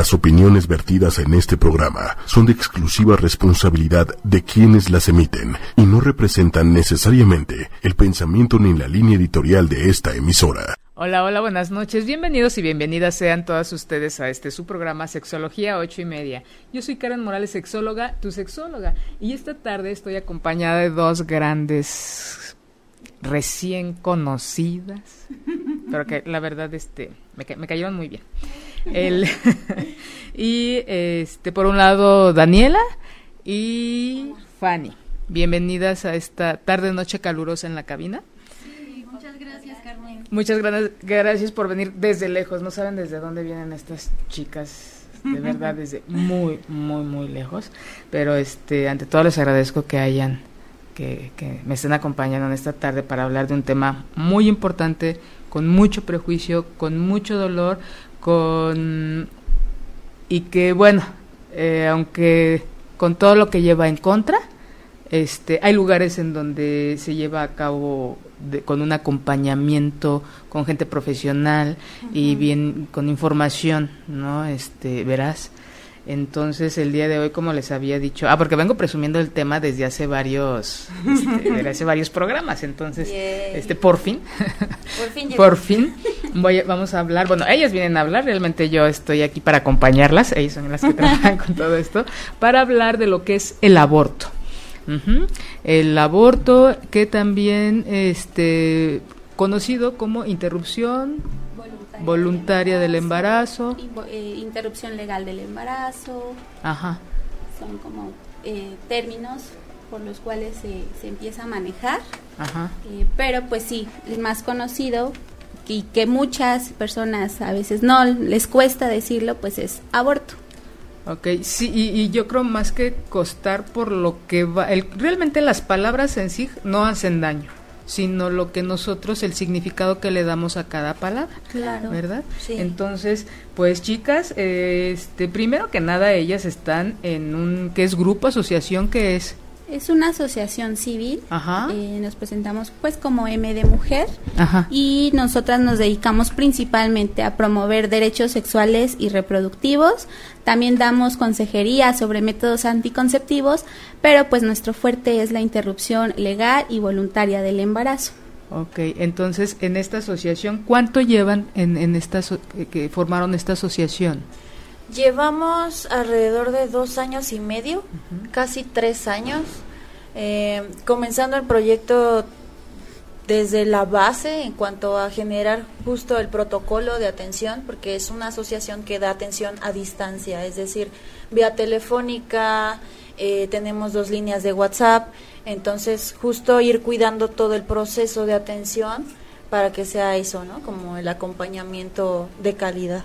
Las opiniones vertidas en este programa son de exclusiva responsabilidad de quienes las emiten y no representan necesariamente el pensamiento ni la línea editorial de esta emisora. Hola, hola, buenas noches. Bienvenidos y bienvenidas sean todas ustedes a este su programa Sexología ocho y media. Yo soy Karen Morales, sexóloga, tu sexóloga, y esta tarde estoy acompañada de dos grandes recién conocidas, pero que la verdad este me, me cayeron muy bien. El, y este por un lado Daniela y Fanny. Bienvenidas a esta tarde noche calurosa en la cabina. muchas gracias, Carmen. Muchas gracias por venir desde lejos. No saben desde dónde vienen estas chicas, de verdad desde muy muy muy lejos, pero este ante todo les agradezco que hayan que, que me estén acompañando en esta tarde para hablar de un tema muy importante, con mucho prejuicio, con mucho dolor, con y que bueno, eh, aunque con todo lo que lleva en contra, este, hay lugares en donde se lleva a cabo de, con un acompañamiento con gente profesional y bien con información, ¿no? Este, verás. Entonces, el día de hoy, como les había dicho, ah, porque vengo presumiendo el tema desde hace varios, este, desde hace varios programas, entonces, Yay. este, por fin, Por fin llegó. por fin, voy a- vamos a hablar, bueno, ellas vienen a hablar, realmente yo estoy aquí para acompañarlas, ellas son las que trabajan con todo esto, para hablar de lo que es el aborto. El aborto que también, este, conocido como interrupción Voluntaria, del embarazo. eh, interrupción legal del embarazo. Ajá. Son como eh, términos por los cuales se, se empieza a manejar. Ajá. Eh, pero pues sí, el más conocido y que muchas personas a veces no les cuesta decirlo, pues es aborto. Ok, sí, y, y yo creo más que costar por lo que va, el, realmente las palabras en sí no hacen daño, sino lo que nosotros, el significado que le damos a cada palabra, Claro. ¿verdad? Sí. Entonces, pues chicas, este, primero que nada ellas están en un, ¿qué es grupo, asociación, qué es? Es una asociación civil. Ajá. Eh, nos presentamos pues como M de Mujer. Ajá. y nosotras nos dedicamos principalmente a promover derechos sexuales y reproductivos. También damos consejería sobre métodos anticonceptivos, pero pues nuestro fuerte es la interrupción legal y voluntaria del embarazo. Ok, entonces en esta asociación, ¿cuánto llevan en, en esta, eh, que formaron esta asociación? Llevamos alrededor de dos años y medio, casi tres años, eh, comenzando el proyecto desde la base en cuanto a generar justo el protocolo de atención, porque es una asociación que da atención a distancia, es decir, vía telefónica, eh, tenemos dos líneas de WhatsApp, entonces justo ir cuidando todo el proceso de atención para que sea eso, ¿no? Como el acompañamiento de calidad.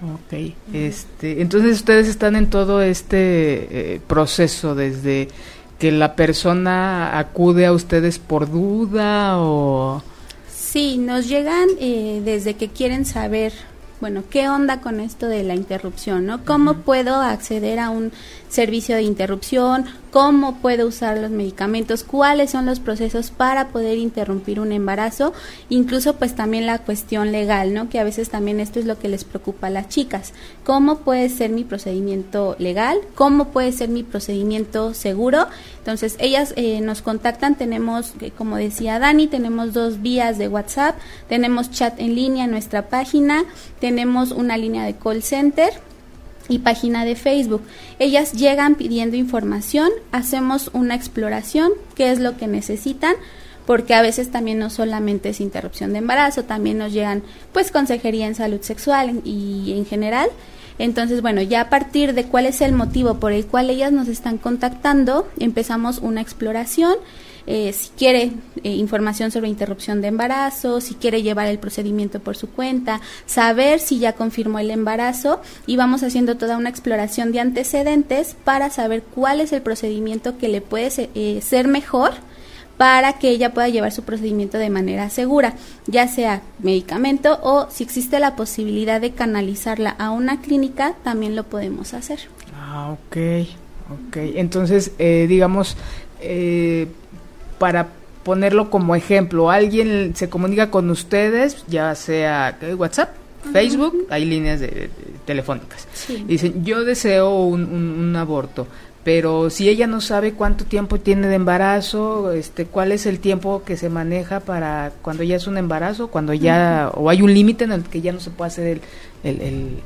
Ok, este, entonces ustedes están en todo este eh, proceso desde que la persona acude a ustedes por duda o... Sí, nos llegan eh, desde que quieren saber, bueno, qué onda con esto de la interrupción, ¿no? ¿Cómo puedo acceder a un servicio de interrupción? ¿Cómo puedo usar los medicamentos? ¿Cuáles son los procesos para poder interrumpir un embarazo? Incluso pues también la cuestión legal, ¿no? Que a veces también esto es lo que les preocupa a las chicas. ¿Cómo puede ser mi procedimiento legal? ¿Cómo puede ser mi procedimiento seguro? Entonces ellas eh, nos contactan, tenemos, eh, como decía Dani, tenemos dos vías de WhatsApp, tenemos chat en línea en nuestra página, tenemos una línea de call center y página de Facebook. Ellas llegan pidiendo información, hacemos una exploración, qué es lo que necesitan, porque a veces también no solamente es interrupción de embarazo, también nos llegan pues consejería en salud sexual y en general. Entonces, bueno, ya a partir de cuál es el motivo por el cual ellas nos están contactando, empezamos una exploración. Eh, si quiere eh, información sobre interrupción de embarazo, si quiere llevar el procedimiento por su cuenta, saber si ya confirmó el embarazo y vamos haciendo toda una exploración de antecedentes para saber cuál es el procedimiento que le puede se- eh, ser mejor para que ella pueda llevar su procedimiento de manera segura, ya sea medicamento o si existe la posibilidad de canalizarla a una clínica, también lo podemos hacer. Ah, ok, ok. Entonces, eh, digamos, eh, para ponerlo como ejemplo, alguien se comunica con ustedes, ya sea ¿qué? WhatsApp, Facebook, hay líneas de, de telefónicas. Dicen, yo deseo un, un, aborto, pero si ella no sabe cuánto tiempo tiene de embarazo, este, cuál es el tiempo que se maneja para cuando ya es un embarazo, cuando ya, o hay un límite en el que ya no se puede hacer el, el, el,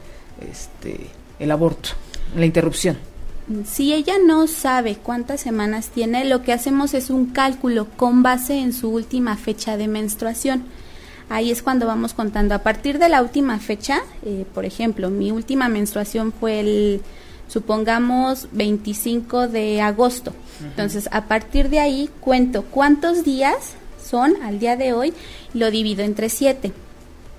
este, el aborto, la interrupción. Si ella no sabe cuántas semanas tiene, lo que hacemos es un cálculo con base en su última fecha de menstruación. Ahí es cuando vamos contando. A partir de la última fecha, eh, por ejemplo, mi última menstruación fue el, supongamos, 25 de agosto. Entonces, a partir de ahí cuento cuántos días son al día de hoy lo divido entre 7.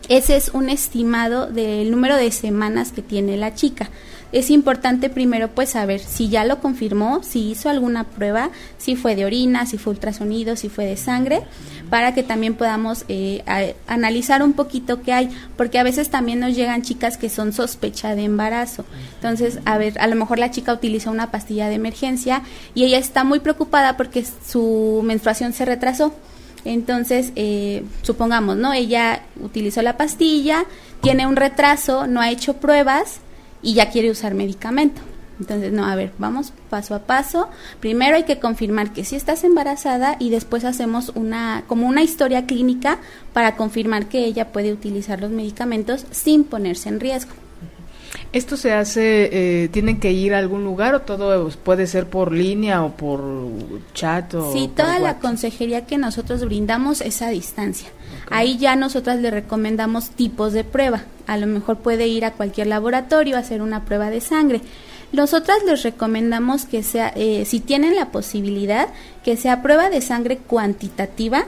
Ese es un estimado del número de semanas que tiene la chica es importante primero pues saber si ya lo confirmó, si hizo alguna prueba, si fue de orina, si fue ultrasonido, si fue de sangre, para que también podamos eh, analizar un poquito qué hay, porque a veces también nos llegan chicas que son sospecha de embarazo. Entonces, a ver, a lo mejor la chica utiliza una pastilla de emergencia y ella está muy preocupada porque su menstruación se retrasó. Entonces, eh, supongamos, ¿no? Ella utilizó la pastilla, tiene un retraso, no ha hecho pruebas, y ya quiere usar medicamento. Entonces, no, a ver, vamos paso a paso. Primero hay que confirmar que sí estás embarazada y después hacemos una como una historia clínica para confirmar que ella puede utilizar los medicamentos sin ponerse en riesgo. ¿Esto se hace, eh, tienen que ir a algún lugar o todo puede ser por línea o por chat? O sí, toda la consejería que nosotros brindamos es a distancia. Ahí ya nosotras le recomendamos tipos de prueba. A lo mejor puede ir a cualquier laboratorio a hacer una prueba de sangre. Nosotras les recomendamos que sea, eh, si tienen la posibilidad, que sea prueba de sangre cuantitativa,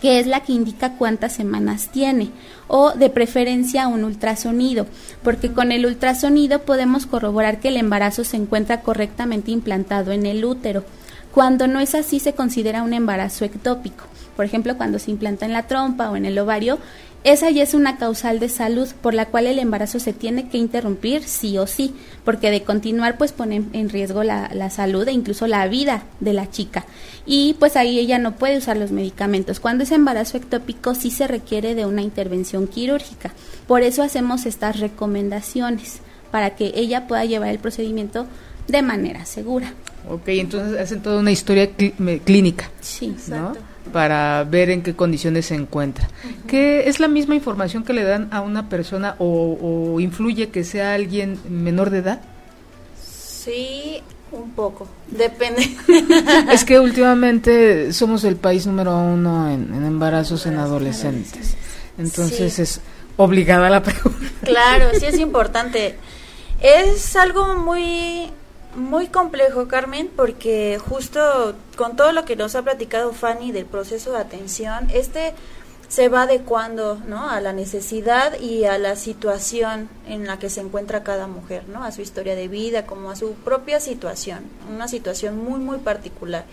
que es la que indica cuántas semanas tiene, o de preferencia un ultrasonido, porque con el ultrasonido podemos corroborar que el embarazo se encuentra correctamente implantado en el útero. Cuando no es así se considera un embarazo ectópico. Por ejemplo, cuando se implanta en la trompa o en el ovario, esa ya es una causal de salud por la cual el embarazo se tiene que interrumpir sí o sí, porque de continuar pues pone en riesgo la, la, salud e incluso la vida de la chica. Y pues ahí ella no puede usar los medicamentos. Cuando es embarazo ectópico sí se requiere de una intervención quirúrgica. Por eso hacemos estas recomendaciones, para que ella pueda llevar el procedimiento de manera segura. Ok, entonces hacen toda una historia clínica. Sí, ¿no? Para ver en qué condiciones se encuentra. ¿Qué es la misma información que le dan a una persona o, influye que sea alguien menor de edad? Sí, un poco, depende. es que últimamente somos el país número uno en, embarazos en adolescentes. Entonces es obligada la pregunta. Claro, sí es importante. Es algo muy muy complejo, Carmen, porque justo con todo lo que nos ha platicado Fanny del proceso de atención, este se va adecuando ¿no? a la necesidad y a la situación en la que se encuentra cada mujer, ¿no? a su historia de vida, como a su propia situación, una situación muy, muy particular.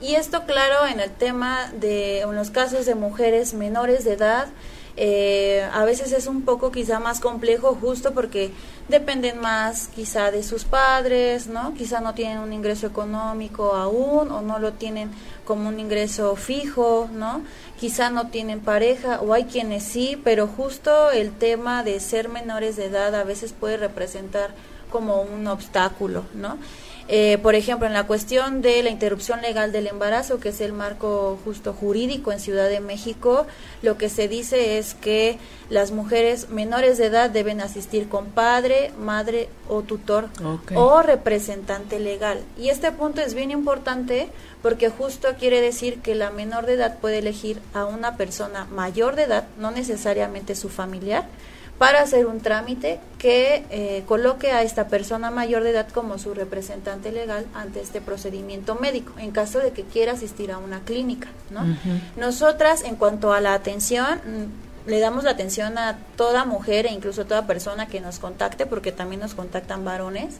Y esto, claro, en el tema de, en los casos de mujeres menores de edad, eh, a veces es un poco quizá más complejo justo porque dependen más quizá de sus padres, ¿no? Quizá no tienen un ingreso económico aún o no lo tienen como un ingreso fijo, ¿no? Quizá no tienen pareja o hay quienes sí, pero justo el tema de ser menores de edad a veces puede representar como un obstáculo, ¿no? Eh, por ejemplo, en la cuestión de la interrupción legal del embarazo, que es el marco justo jurídico en Ciudad de México, lo que se dice es que las mujeres menores de edad deben asistir con padre, madre o tutor o representante legal. Y este punto es bien importante porque justo quiere decir que la menor de edad puede elegir a una persona mayor de edad, no necesariamente su familiar, para hacer un trámite que eh, coloque a esta persona mayor de edad como su representante legal ante este procedimiento médico, en caso de que quiera asistir a una clínica. ¿no? Nosotras, en cuanto a la atención, mm, le damos la atención a toda mujer e incluso a toda persona que nos contacte, porque también nos contactan varones.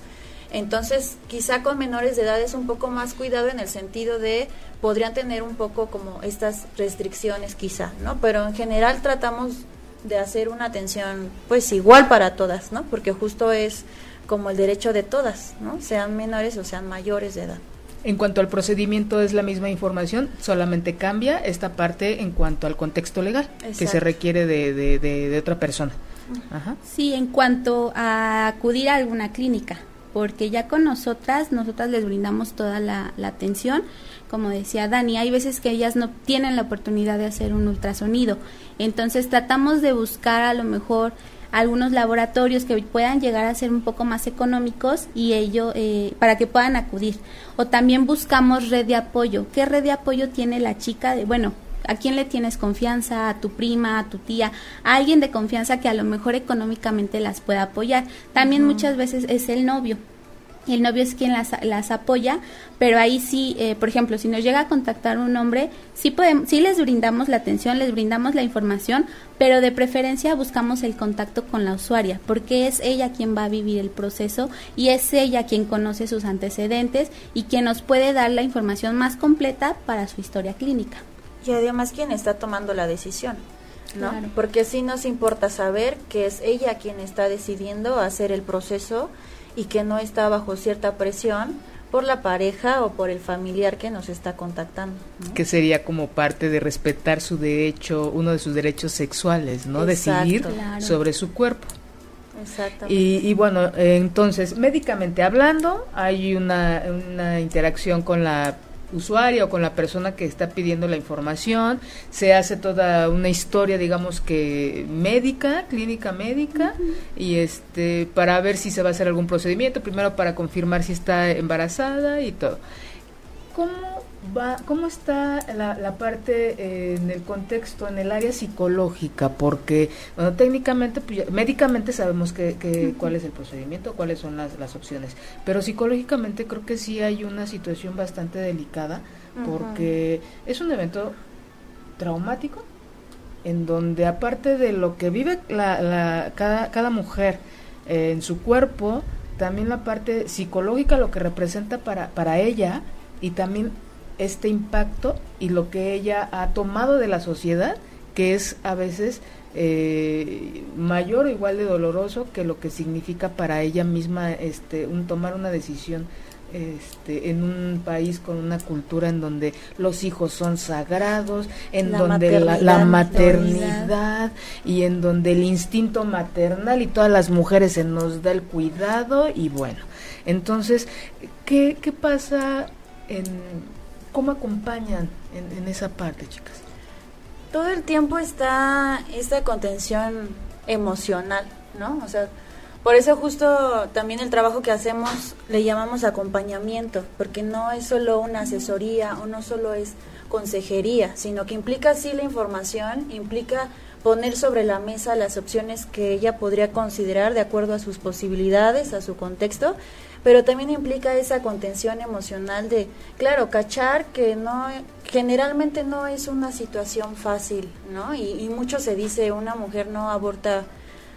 Entonces, quizá con menores de edad es un poco más cuidado en el sentido de podrían tener un poco como estas restricciones quizá, ¿no? Pero en general tratamos de hacer una atención pues igual para todas, ¿no? Porque justo es como el derecho de todas, ¿no? Sean menores o sean mayores de edad. En cuanto al procedimiento es la misma información, solamente cambia esta parte en cuanto al contexto legal que se requiere de, de, de, otra persona. Sí, en cuanto a acudir a alguna clínica, porque ya con nosotras, nosotras les brindamos toda la, la atención. Como decía Dani, hay veces que ellas no tienen la oportunidad de hacer un ultrasonido. Entonces tratamos de buscar a lo mejor algunos laboratorios que puedan llegar a ser un poco más económicos y ello eh, para que puedan acudir. O también buscamos red de apoyo. ¿Qué red de apoyo tiene la chica? De, bueno, ¿a quién le tienes confianza? ¿A tu prima? ¿A tu tía? A alguien de confianza que a lo mejor económicamente las pueda apoyar. También muchas veces es el novio el novio es quien las, las apoya, pero ahí sí, eh, por ejemplo, si nos llega a contactar un hombre, sí, podemos, sí les brindamos la atención, les brindamos la información, pero de preferencia buscamos el contacto con la usuaria, porque es ella quien va a vivir el proceso y es ella quien conoce sus antecedentes y quien nos puede dar la información más completa para su historia clínica. Y además quien está tomando la decisión. ¿no? Porque sí nos importa saber que es ella quien está decidiendo hacer el proceso y que no está bajo cierta presión por la pareja o por el familiar que nos está contactando. Que sería como parte de respetar su derecho, uno de sus derechos sexuales, ¿no? Decidir sobre su cuerpo. Exactamente. Y, y, bueno, entonces, médicamente hablando, hay una, una interacción con la usuario o con la persona que está pidiendo la información, se hace toda una historia, digamos que médica, clínica médica, y este para ver si se va a hacer algún procedimiento, primero para confirmar si está embarazada y todo. ¿Cómo va, cómo está la, la parte eh, en el contexto, en el área psicológica? Porque, bueno, técnicamente, pues, médicamente sabemos que, cuál es el procedimiento, cuáles son las, las opciones, pero psicológicamente creo que sí hay una situación bastante delicada porque es un evento traumático en donde aparte de lo que vive la, la, cada, cada mujer eh, en su cuerpo, también la parte psicológica, lo que representa para, para ella y también este impacto y lo que ella ha tomado de la sociedad, que es a veces eh, mayor o igual de doloroso que lo que significa para ella misma este un tomar una decisión este, en un país con una cultura en donde los hijos son sagrados, en donde la, maternidad y en donde el instinto maternal y todas las mujeres se nos da el cuidado y bueno, entonces, ¿qué, qué pasa en ¿Cómo acompañan en, esa parte, chicas? Todo el tiempo está esta contención emocional, ¿no? O sea, por eso justo también el trabajo que hacemos le llamamos acompañamiento, porque no es solo una asesoría o no solo es consejería, sino que implica sí la información, implica poner sobre la mesa las opciones que ella podría considerar de acuerdo a sus posibilidades, a su contexto, pero también implica esa contención emocional de, claro, cachar que no, generalmente no es una situación fácil, ¿no? Y, y mucho se dice, una mujer no aborta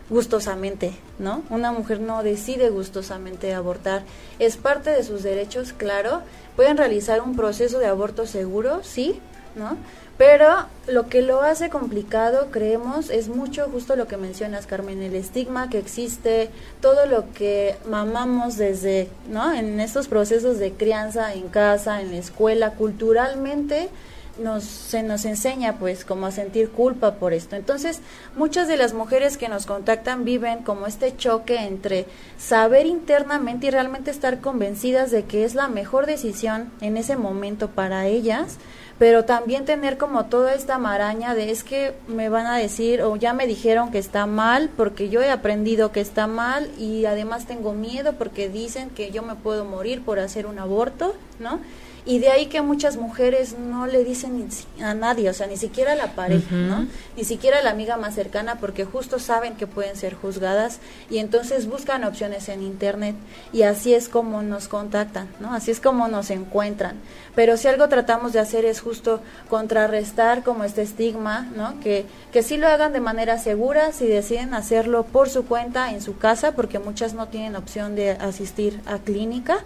gustosamente, ¿no? Una mujer no decide gustosamente abortar. Es parte de sus derechos, claro. Pueden realizar un proceso de aborto seguro, sí, ¿no? Pero lo que lo hace complicado, creemos, es mucho justo lo que mencionas, Carmen, el estigma que existe, todo lo que mamamos desde, ¿no? En estos procesos de crianza en casa, en la escuela, culturalmente, nos, se nos enseña pues como a sentir culpa por esto. Entonces, muchas de las mujeres que nos contactan viven como este choque entre saber internamente y realmente estar convencidas de que es la mejor decisión en ese momento para ellas, pero también tener como toda esta maraña de es que me van a decir o ya me dijeron que está mal porque yo he aprendido que está mal y además tengo miedo porque dicen que yo me puedo morir por hacer un aborto, ¿no? Y de ahí que muchas mujeres no le dicen a nadie, o sea, ni siquiera a la pareja, ¿no? Ni siquiera a la amiga más cercana, porque justo saben que pueden ser juzgadas y entonces buscan opciones en Internet y así es como nos contactan, ¿no? Así es como nos encuentran. Pero si algo tratamos de hacer es justo contrarrestar como este estigma, ¿no? Que, que sí lo hagan de manera segura, si deciden hacerlo por su cuenta en su casa, porque muchas no tienen opción de asistir a clínica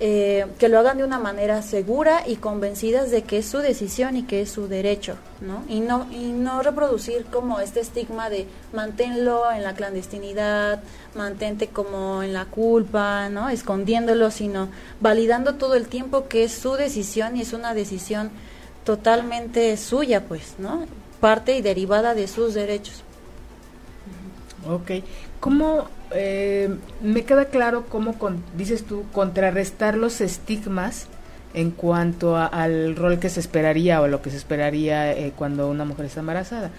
eh, que lo hagan de una manera segura y convencidas de que es su decisión y que es su derecho, ¿no? Y no, y no reproducir como este estigma de manténlo en la clandestinidad, mantente como en la culpa, ¿no? Escondiéndolo, sino validando todo el tiempo que es su decisión y es una decisión totalmente suya, pues, ¿no? Parte y derivada de sus derechos. Ok. ¿Cómo eh, me queda claro cómo, con, dices tú, contrarrestar los estigmas en cuanto al rol que se esperaría o lo que se esperaría eh, cuando una mujer está embarazada?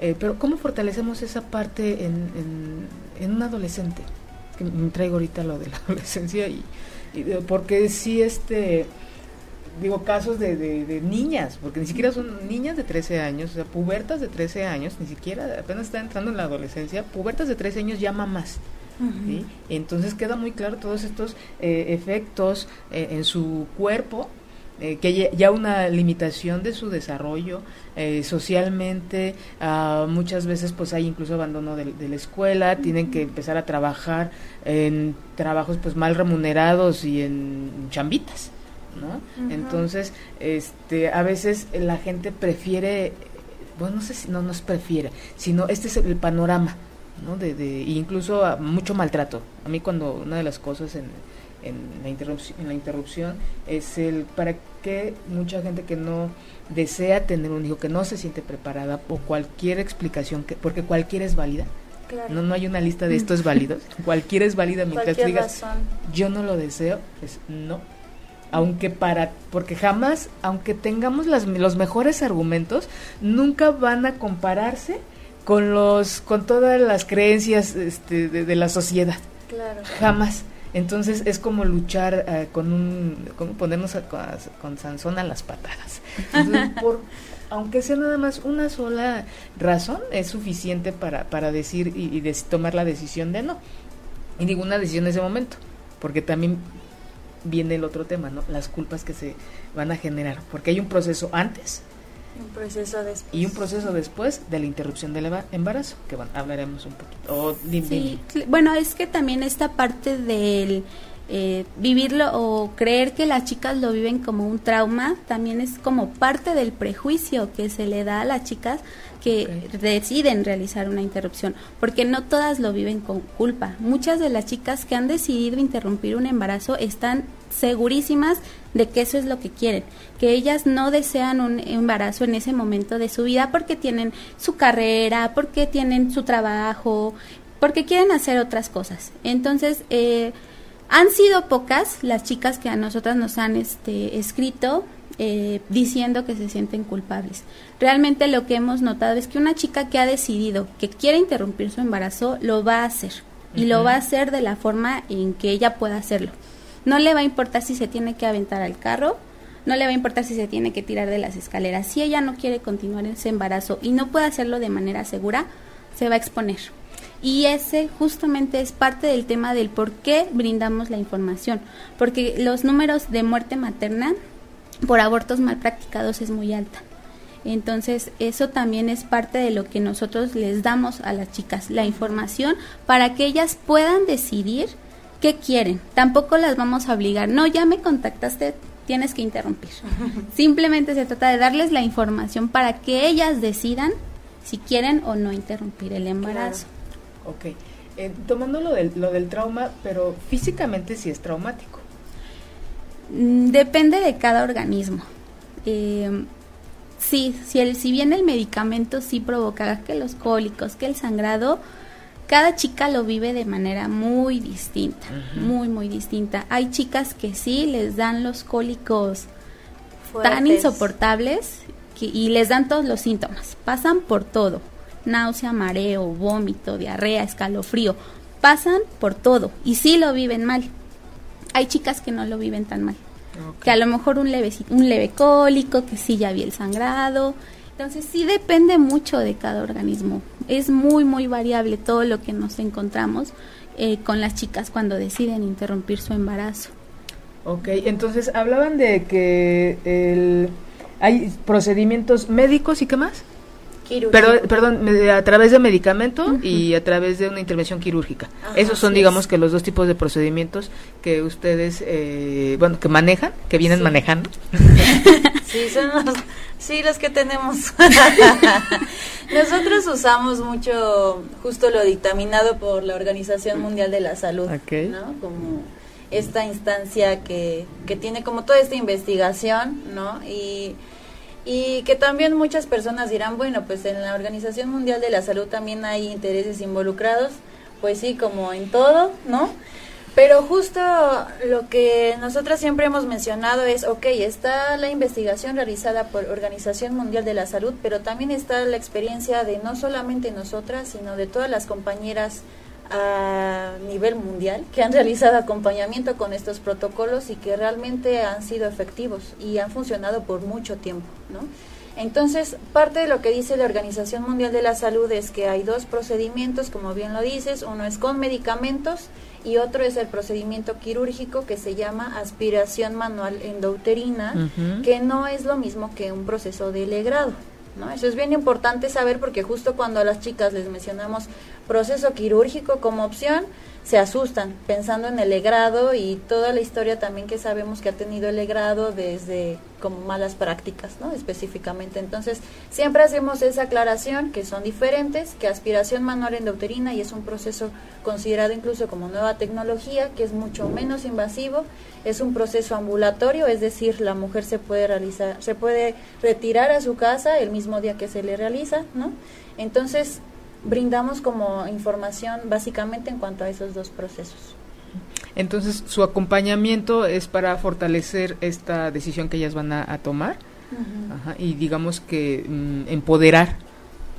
Eh, pero ¿cómo fortalecemos esa parte en, en, un adolescente? Que me traigo ahorita lo de la adolescencia y, porque si este digo, casos de, de, niñas, porque ni siquiera son niñas de 13 años, o sea, pubertas de 13 años, ni siquiera apenas está entrando en la adolescencia, pubertas de 13 años ya mamás. Entonces queda muy claro todos estos eh, efectos eh, en su cuerpo, eh, que ya una limitación de su desarrollo socialmente, ah, muchas veces pues hay incluso abandono de, de, la escuela, tienen que empezar a trabajar en trabajos pues mal remunerados y en chambitas. ¿no? Entonces, este, a veces la gente prefiere, bueno, no sé si no nos prefiere, sino este es el panorama, ¿no? De, de incluso mucho maltrato. A mí cuando una de las cosas en, en la interrupción, en la interrupción es el para qué mucha gente que no desea tener un hijo, que no se siente preparada o cualquier explicación, que porque cualquiera es válida. No, no hay una lista de estos válidos. cualquiera es válida mientras digas, yo no lo deseo, es no aunque para porque jamás aunque tengamos las, los mejores argumentos nunca van a compararse con los con todas las creencias este, de, la sociedad claro. jamás entonces es como luchar eh, con un como ponernos con, Sansón a las patadas por aunque sea nada más una sola razón es suficiente para para decir y, y tomar la decisión de no y ninguna decisión en ese momento porque también viene el otro tema, ¿no? Las culpas que se van a generar, porque hay un proceso antes un proceso después. y un proceso después de la interrupción del embarazo, que bueno, hablaremos un poquito. sí, bueno, es que también esta parte del eh, vivirlo o creer que las chicas lo viven como un trauma también es como parte del prejuicio que se le da a las chicas que deciden realizar una interrupción, porque no todas lo viven con culpa. Muchas de las chicas que han decidido interrumpir un embarazo están segurísimas de que eso es lo que quieren, que ellas no desean un embarazo en ese momento de su vida porque tienen su carrera, porque tienen su trabajo, porque quieren hacer otras cosas. Entonces, eh, han sido pocas las chicas que a nosotras nos han este, escrito eh, diciendo que se sienten culpables. Realmente lo que hemos notado es que una chica que ha decidido que quiere interrumpir su embarazo lo va a hacer y lo va a hacer de la forma en que ella pueda hacerlo. No le va a importar si se tiene que aventar al carro, no le va a importar si se tiene que tirar de las escaleras. Si ella no quiere continuar ese embarazo y no puede hacerlo de manera segura, se va a exponer. Y ese justamente es parte del tema del por qué brindamos la información, porque los números de muerte materna por abortos mal practicados es muy alta. Entonces, eso también es parte de lo que nosotros les damos a las chicas, la información para que ellas puedan decidir qué quieren. Tampoco las vamos a obligar, no, ya me contactaste, tienes que interrumpir. Simplemente se trata de darles la información para que ellas decidan si quieren o no interrumpir el embarazo. Ok. Eh, tomando lo del, lo del trauma, pero físicamente sí es traumático. Mm, depende de cada organismo. Eh, sí, si, el, si bien el medicamento sí provoca que los cólicos, que el sangrado, cada chica lo vive de manera muy distinta, muy, muy distinta. Hay chicas que sí les dan los cólicos tan insoportables y les dan todos los síntomas, pasan por todo, náusea, mareo, vómito, diarrea, escalofrío, pasan por todo y sí lo viven mal hay chicas que no lo viven tan mal. Que a lo mejor un leve, un leve cólico, que sí ya vi el sangrado. Entonces sí depende mucho de cada organismo. Es muy, muy variable todo lo que nos encontramos eh, con las chicas cuando deciden interrumpir su embarazo. Ok, entonces hablaban de que el, hay procedimientos médicos y qué más? Pero, perdón, a través de medicamento y a través de una intervención quirúrgica. Esos son, digamos, que los dos tipos de procedimientos que ustedes, eh, bueno, que manejan, que vienen manejando. sí, son los, sí, los que tenemos. Nosotros usamos mucho justo lo dictaminado por la Organización Mundial de la Salud, ¿no? Como esta instancia que, que tiene como toda esta investigación, ¿no? Y y que también muchas personas dirán, bueno, pues en la Organización Mundial de la Salud también hay intereses involucrados, pues sí, como en todo, ¿no? Pero justo lo que nosotros siempre hemos mencionado es, ok, está la investigación realizada por Organización Mundial de la Salud, pero también está la experiencia de no solamente nosotras, sino de todas las compañeras a nivel mundial que han realizado acompañamiento con estos protocolos y que realmente han sido efectivos y han funcionado por mucho tiempo, ¿no? Entonces, parte de lo que dice la Organización Mundial de la Salud es que hay dos procedimientos, como bien lo dices, uno es con medicamentos y otro es el procedimiento quirúrgico que se llama aspiración manual endouterina, que no es lo mismo que un proceso de legrado. ¿No? Eso es bien importante saber porque justo cuando a las chicas les mencionamos proceso quirúrgico como opción, se asustan pensando en el legrado y toda la historia también que sabemos que ha tenido el legrado desde como malas prácticas, ¿no? Específicamente. Entonces, siempre hacemos esa aclaración que son diferentes, que aspiración manual endouterina y es un proceso considerado incluso como nueva tecnología, que es mucho menos invasivo, es un proceso ambulatorio, es decir, la mujer se puede realizar, se puede retirar a su casa el mismo día que se le realiza, ¿no? Entonces, brindamos como información básicamente en cuanto a esos dos procesos. Entonces, su acompañamiento es para fortalecer esta decisión que ellas van a, tomar y digamos que mm, empoderar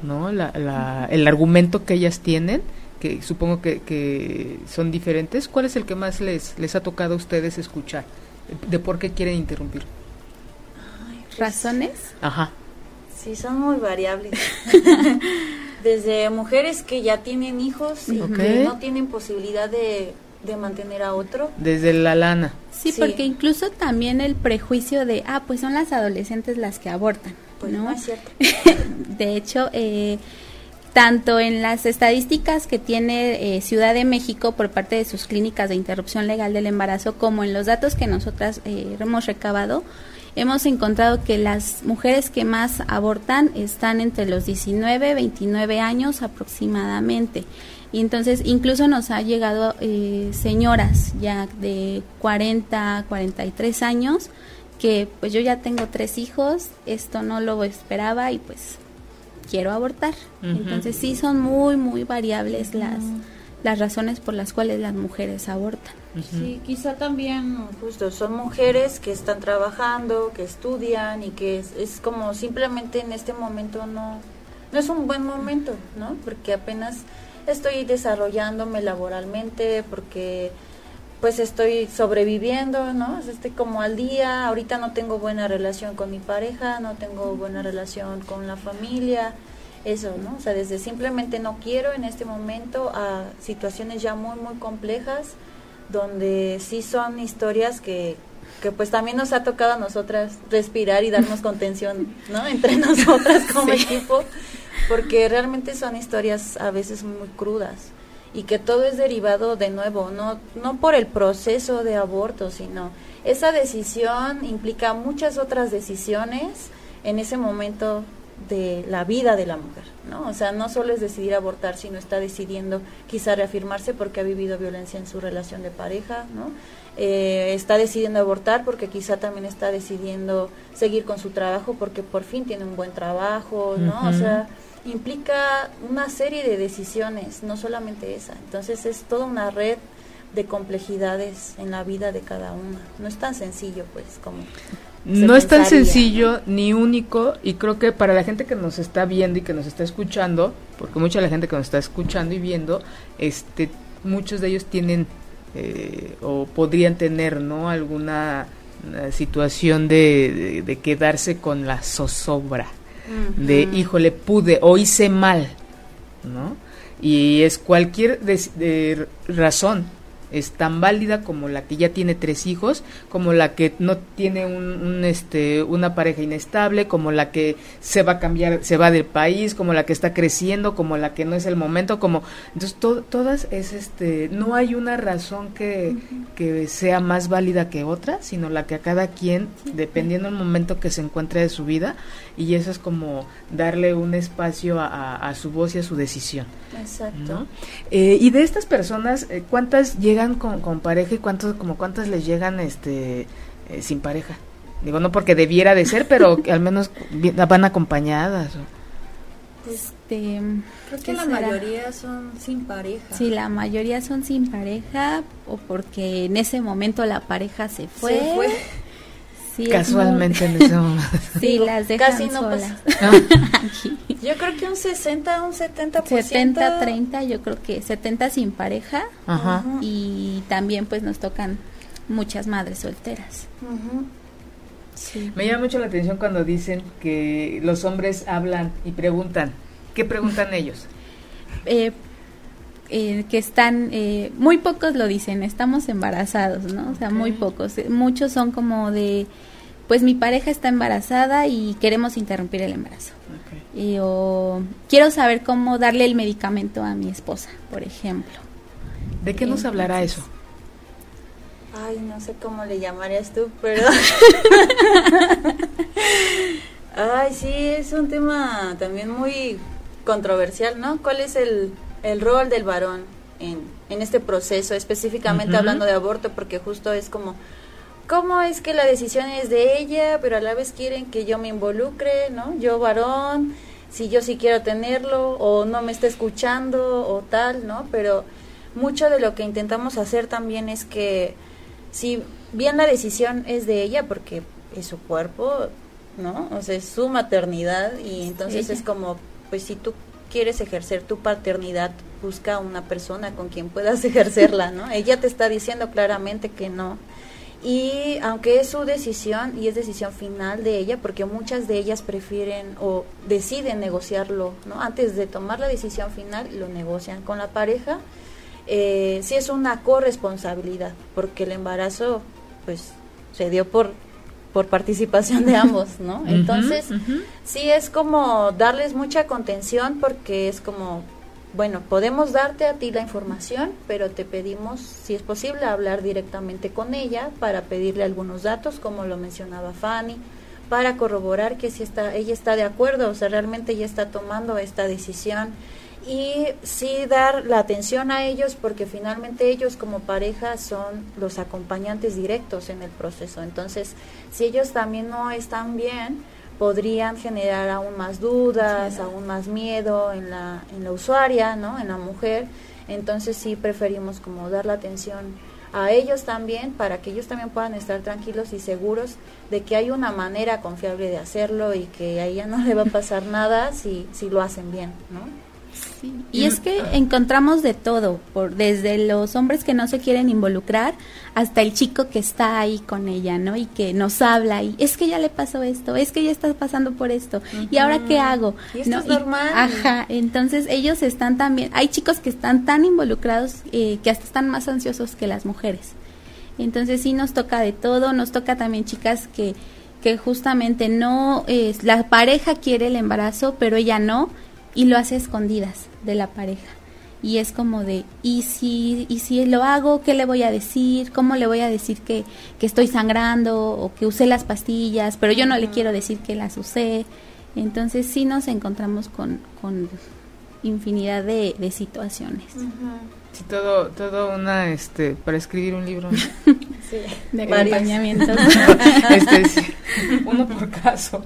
¿no? La, el argumento que ellas tienen, que supongo que, que, son diferentes. ¿Cuál es el que más les, les ha tocado a ustedes escuchar? ¿De por qué quieren interrumpir? Pues ¿Razones? Ajá. Sí, son muy variables. Desde mujeres que ya tienen hijos y que no tienen posibilidad de, mantener a otro. Desde la lana. Sí, porque incluso también el prejuicio de, ah, pues son las adolescentes las que abortan. Pues no, es cierto. de hecho, eh, tanto en las estadísticas que tiene eh, Ciudad de México por parte de sus clínicas de interrupción legal del embarazo, como en los datos que nosotras eh, hemos recabado, hemos encontrado que las mujeres que más abortan están entre los 19 y 29 años aproximadamente. Y entonces incluso nos ha llegado eh, señoras ya de 40, 43 años que pues yo ya tengo tres hijos, esto no lo esperaba y pues quiero abortar. Entonces sí son muy, muy variables las, las razones por las cuales las mujeres abortan. Sí, quizá también justo son mujeres que están trabajando, que estudian y que es, como simplemente en este momento no, no es un buen momento, ¿no? Porque apenas estoy desarrollándome laboralmente, porque pues estoy sobreviviendo, ¿no? Estoy como al día, ahorita no tengo buena relación con mi pareja, no tengo buena relación con la familia, eso, ¿no? O sea, desde simplemente no quiero en este momento a situaciones ya muy, muy complejas donde sí son historias que, que pues también nos ha tocado a nosotras respirar y darnos contención, ¿no? Entre nosotras como equipo, porque realmente son historias a veces muy crudas y que todo es derivado de nuevo, no, no por el proceso de aborto, sino esa decisión implica muchas otras decisiones en ese momento de la vida de la mujer, ¿no? O sea, no solo es decidir abortar, sino está decidiendo quizá reafirmarse porque ha vivido violencia en su relación de pareja, ¿no? Eh, está decidiendo abortar porque quizá también está decidiendo seguir con su trabajo porque por fin tiene un buen trabajo, ¿no? O sea, implica una serie de decisiones, no solamente esa. Entonces es toda una red de complejidades en la vida de cada una. No es tan sencillo, pues, como no es tan sencillo ni único y creo que para la gente que nos está viendo y que nos está escuchando, porque mucha la gente que nos está escuchando y viendo, este, muchos de ellos tienen eh, o podrían tener, ¿no? Alguna situación de, de, quedarse con la zozobra, de híjole pude o hice mal, ¿no? Y es cualquier de razón es tan válida como la que ya tiene tres hijos, como la que no tiene un, este, una pareja inestable, como la que se va a cambiar, se va del país, como la que está creciendo, como la que no es el momento, como entonces todas es este, no hay una razón que, que sea más válida que otra, sino la que a cada quien, dependiendo del momento que se encuentre de su vida, y eso es como darle un espacio a, su voz y a su decisión. Exacto. Eh, y de estas personas, eh, ¿cuántas llegan con, con pareja y cuántos, como cuántas les llegan este eh, sin pareja? Digo, no porque debiera de ser, pero al menos van acompañadas. Este, Creo que la mayoría son sin pareja. Sí, la mayoría son sin pareja o porque en ese momento la pareja se fue. Se fue. Sí, Casualmente en ese momento. Sí, las dejan Casi no solas. yo creo que un 60, un 70%. 70, 30, yo creo que 70 sin pareja. Ajá. Y también pues nos tocan muchas madres solteras. sí. Me llama mucho la atención cuando dicen que los hombres hablan y preguntan. ¿Qué preguntan ellos? Eh, eh, que están, eh, muy pocos lo dicen, estamos embarazados, ¿no? O sea, muy pocos. Muchos son como de, pues mi pareja está embarazada y queremos interrumpir el embarazo. o quiero saber cómo darle el medicamento a mi esposa, por ejemplo. ¿De qué nos hablará eso? Ay, no sé cómo le llamarías tú, pero... Ay, sí, es un tema también muy controversial, ¿no? ¿Cuál es el, el rol del varón en, en este proceso, específicamente hablando de aborto, porque justo es como, ¿cómo es que la decisión es de ella, pero a la vez quieren que yo me involucre, ¿no? Yo varón, si yo sí quiero tenerlo, o no me está escuchando, o tal, ¿no? Pero mucho de lo que intentamos hacer también es que, si bien la decisión es de ella, porque es su cuerpo, ¿no? O sea, es su maternidad, y entonces es como, pues si tú quieres ejercer tu paternidad, busca una persona con quien puedas ejercerla, ¿no? Ella te está diciendo claramente que no. Y aunque es su decisión y es decisión final de ella, porque muchas de ellas prefieren o deciden negociarlo, ¿no? Antes de tomar la decisión final, lo negocian con la pareja. Eh, sí es una corresponsabilidad, porque el embarazo, pues, se dio por por participación de ambos, ¿no? Entonces, sí es como darles mucha contención porque es como, bueno, podemos darte a ti la información, pero te pedimos, si es posible, hablar directamente con ella para pedirle algunos datos, como lo mencionaba Fanny, para corroborar que si está, ella está de acuerdo, o sea, realmente ella está tomando esta decisión y sí dar la atención a ellos porque finalmente ellos como pareja son los acompañantes directos en el proceso. Entonces, si ellos también no están bien, podrían generar aún más dudas, aún más miedo en la, en la usuaria, ¿no? En la mujer. Entonces sí preferimos como dar la atención a ellos también para que ellos también puedan estar tranquilos y seguros de que hay una manera confiable de hacerlo y que a ella no le va a pasar nada si, si lo hacen bien, ¿no? Y es que encontramos de todo, por desde los hombres que no se quieren involucrar hasta el chico que está ahí con ella, ¿no? Y que nos habla y es que ya le pasó esto, es que ya está pasando por esto. ¿Y ahora qué hago? Y esto es normal. ajá, entonces ellos están también, hay chicos que están tan involucrados eh, que hasta están más ansiosos que las mujeres. Entonces sí nos toca de todo, nos toca también chicas que que justamente no es la pareja quiere el embarazo, pero ella no y lo hace escondidas de la pareja. Y es como de, ¿y si, ¿y si lo hago? ¿Qué le voy a decir? ¿Cómo le voy a decir que, que estoy sangrando o que usé las pastillas? Pero yo no le quiero decir que las usé. Entonces sí nos encontramos con, con infinidad de, de situaciones. Sí, todo, todo una, este, para escribir un libro. sí, de acompañamiento. este, uno por caso.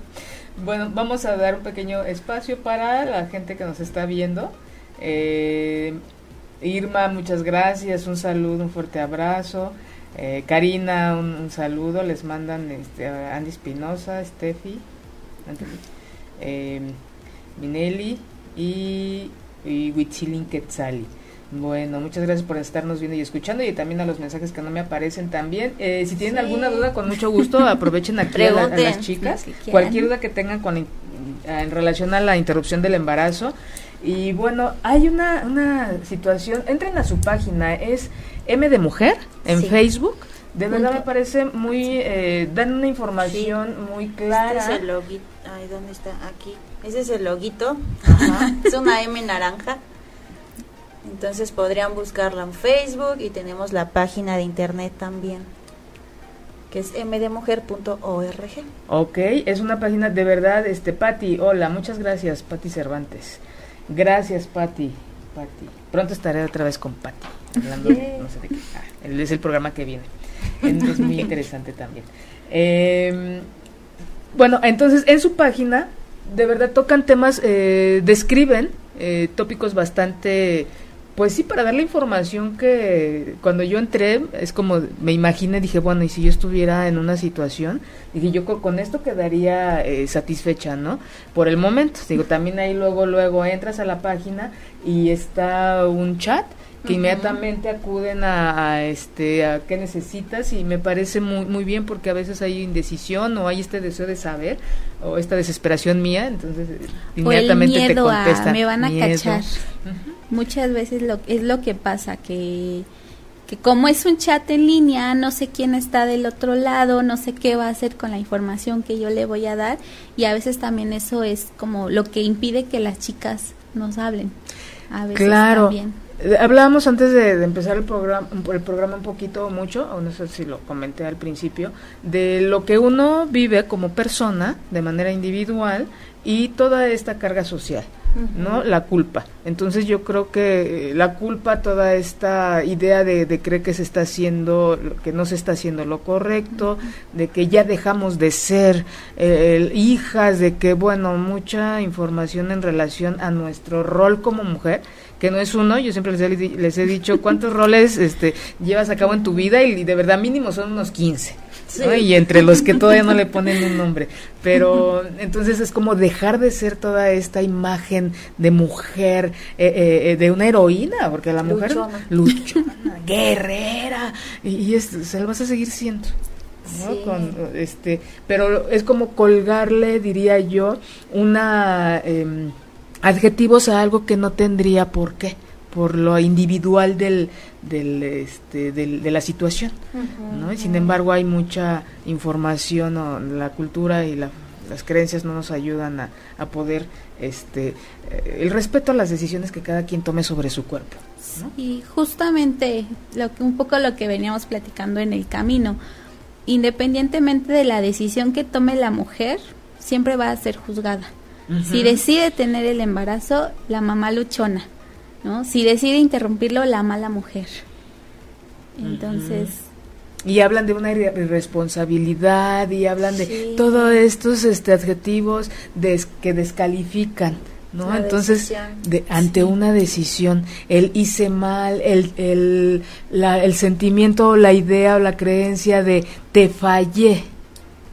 Bueno, vamos a dar un pequeño espacio para la gente que nos está viendo. Eh, Irma, muchas gracias, un saludo, un fuerte abrazo. Eh, Karina, un, saludo, les mandan este, Andy Espinosa, Steffi, eh, Minelli y, y Huitzilin Quetzali. Bueno, muchas gracias por estarnos viendo y escuchando y también a los mensajes que no me aparecen también. Eh, si tienen alguna duda, con mucho gusto aprovechen aquí a, las chicas. Cualquier duda que tengan con, en relación a la interrupción del embarazo. Y bueno, hay una, una situación, entren a su página, es M de Mujer en Facebook. De verdad me parece muy, eh, dan una información muy clara. Este es el loguito, ay, ¿dónde está? Aquí. Ese es el loguito, es una M naranja. Entonces podrían buscarla en Facebook y tenemos la página de internet también, que es mdmujer.org. Ok, es una página de verdad, este Patti, hola, muchas gracias Patti Cervantes. Gracias Patti, Patti. Pronto estaré otra vez con Patti, hablando no sé de qué. Ah, es el programa que viene. es muy interesante también. Eh, bueno, entonces en su página de verdad tocan temas, eh, describen eh, tópicos bastante, pues sí, para dar la información que cuando yo entré, es como me imaginé, dije, bueno, y si yo estuviera en una situación, dije, yo con, esto quedaría eh, satisfecha, ¿no? Por el momento, digo, también ahí luego, luego entras a la página y está un chat que inmediatamente acuden a, este a qué necesitas y me parece muy muy bien porque a veces hay indecisión o hay este deseo de saber o esta desesperación mía entonces inmediatamente te contestan me van a cachar muchas veces lo es lo que pasa que que como es un chat en línea, no sé quién está del otro lado, no sé qué va a hacer con la información que yo le voy a dar y a veces también eso es como lo que impide que las chicas nos hablen. A veces claro. También. Eh, hablábamos antes de, empezar el programa, el programa un poquito mucho, o no sé si lo comenté al principio, de lo que uno vive como persona de manera individual y toda esta carga social, ¿no? La culpa. Entonces yo creo que la culpa, toda esta idea de, creer que se está haciendo, que no se está haciendo lo correcto, de que ya dejamos de ser eh, hijas, de que, bueno, mucha información en relación a nuestro rol como mujer, que no es uno, yo siempre les he, les he dicho cuántos roles este, llevas a cabo en tu vida y, de verdad mínimo son unos 15. Y entre los que todavía no le ponen un nombre. Pero entonces es como dejar de ser toda esta imagen de mujer, eh, eh, eh, de una heroína, porque la mujer luchona, guerrera, y, y se la vas a seguir siendo. Con, este, pero es como colgarle, diría yo, una... Eh, adjetivos a algo que no tendría por qué por lo individual del, del, este, de la situación, ¿no? Y sin embargo hay mucha información, o la cultura y las creencias no nos ayudan a, a poder, este, eh, el respeto a las decisiones que cada quien tome sobre su cuerpo. Y justamente lo que, un poco lo que veníamos platicando en el camino, independientemente de la decisión que tome la mujer, siempre va a ser juzgada. Si decide tener el embarazo, la mamá luchona, ¿no? Si decide interrumpirlo, la mala mujer. Entonces... Y hablan de una irresponsabilidad y hablan de todos estos este, adjetivos que descalifican. ¿no? Entonces, de, ante una decisión, el hice mal, el, el, la, el sentimiento, la idea o la creencia de te fallé,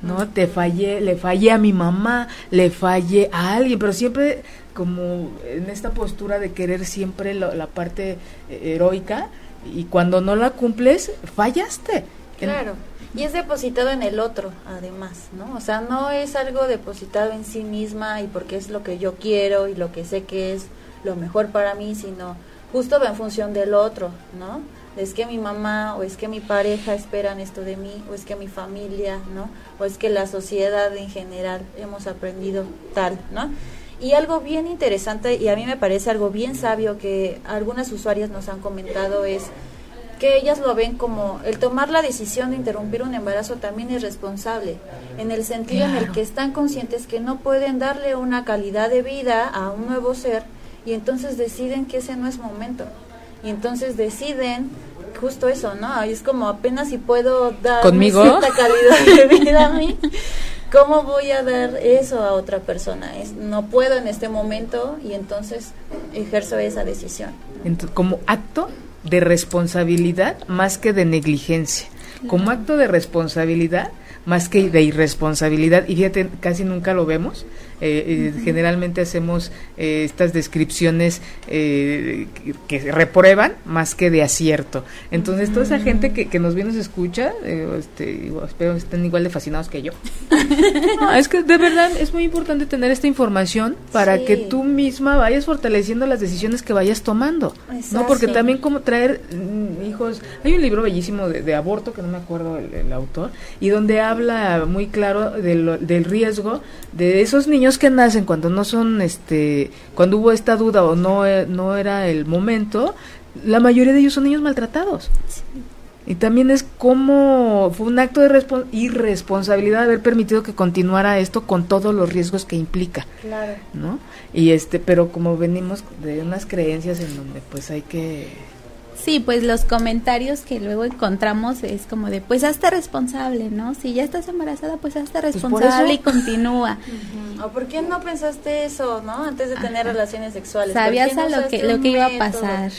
¿no? Te fallé, le fallé a mi mamá, le fallé a alguien, pero siempre como en esta postura de querer siempre la parte eh, heroica y cuando no la cumples, fallaste. Claro. Y es depositado en el otro, además, ¿no? O sea, no es algo depositado en sí misma y porque es lo que yo quiero y lo que sé que es lo mejor para mí, sino justo va en función del otro, ¿no? Es que mi mamá o es que mi pareja esperan esto de mí o es que mi familia, ¿no? O es que la sociedad en general hemos aprendido tal, ¿no? Y algo bien interesante y a mí me parece algo bien sabio que algunas usuarias nos han comentado es que ellas lo ven como el tomar la decisión de interrumpir un embarazo también es responsable, en el sentido en el que están conscientes que no pueden darle una calidad de vida a un nuevo ser y entonces deciden que ese no es momento y entonces deciden justo eso, ¿no? es como apenas si puedo dar cierta calidad de vida a mí, ¿cómo voy a dar eso a otra persona? Es, no puedo en este momento y entonces ejerzo esa decisión. como acto de responsabilidad más que de negligencia. Como acto de responsabilidad más que de irresponsabilidad, y fíjate, casi nunca lo vemos, eh, eh, generalmente hacemos eh, estas descripciones que, reprueban más que de acierto. Entonces, toda esa gente que, nos viene y nos escucha, este, espero que estén igual de fascinados que yo. es que de verdad es muy importante tener esta información para que tú misma vayas fortaleciendo las decisiones que vayas tomando. ¿no? Porque también como traer hijos, hay un libro bellísimo de, aborto, que no me acuerdo el, autor, y donde habla muy claro del riesgo de esos niños que nacen cuando no son, este, cuando hubo esta duda o no, eh, no era el momento, la mayoría de ellos son niños maltratados. Y también es como fue un acto de irresponsabilidad haber permitido que continuara esto con todos los riesgos que implica. Claro. ¿No? Y este, pero como venimos de unas creencias en donde pues hay que Sí, pues los comentarios que luego encontramos es como de, pues hazte responsable, ¿no? Si ya estás embarazada, pues hazte pues, responsable y continúa. ¿O por qué no pensaste eso, no? Antes de tener relaciones sexuales. Sabías a lo que, lo que iba a pasar.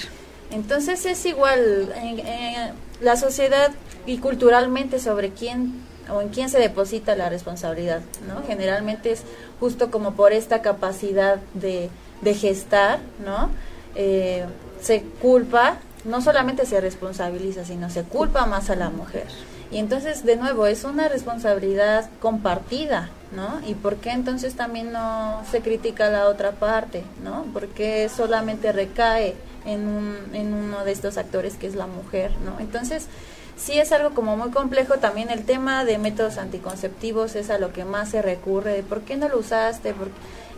Entonces es igual, en, la sociedad y culturalmente sobre quién o en quién se deposita la responsabilidad, ¿no? Generalmente es justo como por esta capacidad de, de gestar, ¿no? Eh, se culpa no solamente se responsabiliza, sino se culpa más a la mujer. Y entonces, de nuevo, es una responsabilidad compartida, ¿no? ¿Y por qué entonces también no se critica la otra parte, ¿no? Porque solamente recae en, un, en uno de estos actores que es la mujer, ¿no? Entonces, sí es algo como muy complejo. También el tema de métodos anticonceptivos es a lo que más se recurre. ¿Por qué no lo usaste? ¿Por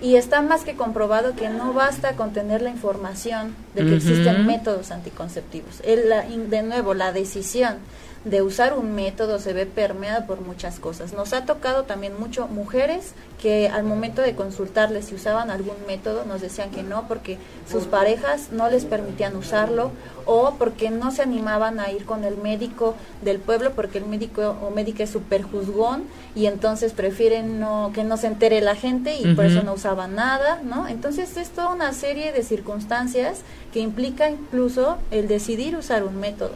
y está más que comprobado que no basta con tener la información de que existen métodos anticonceptivos. El, de nuevo, la decisión de usar un método se ve permeado por muchas cosas. Nos ha tocado también mucho mujeres que al momento de consultarles si usaban algún método nos decían que no porque sus parejas no les permitían usarlo o porque no se animaban a ir con el médico del pueblo porque el médico o médica es súper juzgón y entonces prefieren no que no se entere la gente y por eso no usaban nada, ¿no? Entonces es toda una serie de circunstancias que implica incluso el decidir usar un método.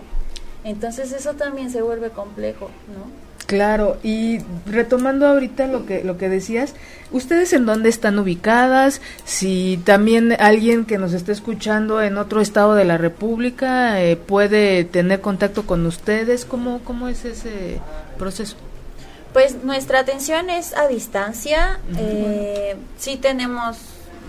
Entonces eso también se vuelve complejo, ¿no? Claro, y retomando ahorita lo que lo que decías, ¿ustedes en dónde están ubicadas? Si también alguien que nos esté escuchando en otro estado de la República eh, puede tener contacto con ustedes, ¿cómo, ¿cómo es ese proceso? Pues nuestra atención es a distancia, eh, sí tenemos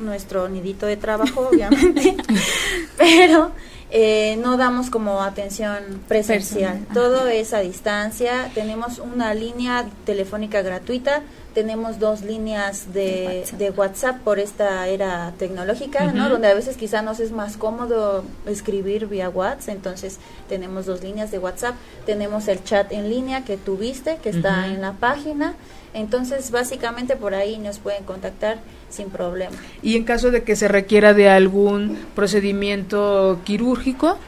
nuestro nidito de trabajo, obviamente, pero eh, no damos como atención presencial, todo es a distancia, tenemos una línea telefónica gratuita, tenemos dos líneas de, WhatsApp, por esta era tecnológica, ¿no? Donde a veces quizá nos es más cómodo escribir vía WhatsApp, entonces tenemos dos líneas de WhatsApp, tenemos el chat en línea que tuviste, que está en la página, entonces básicamente por ahí nos pueden contactar sin problema. ¿Y en caso de que se requiera de algún procedimiento quirúrgico?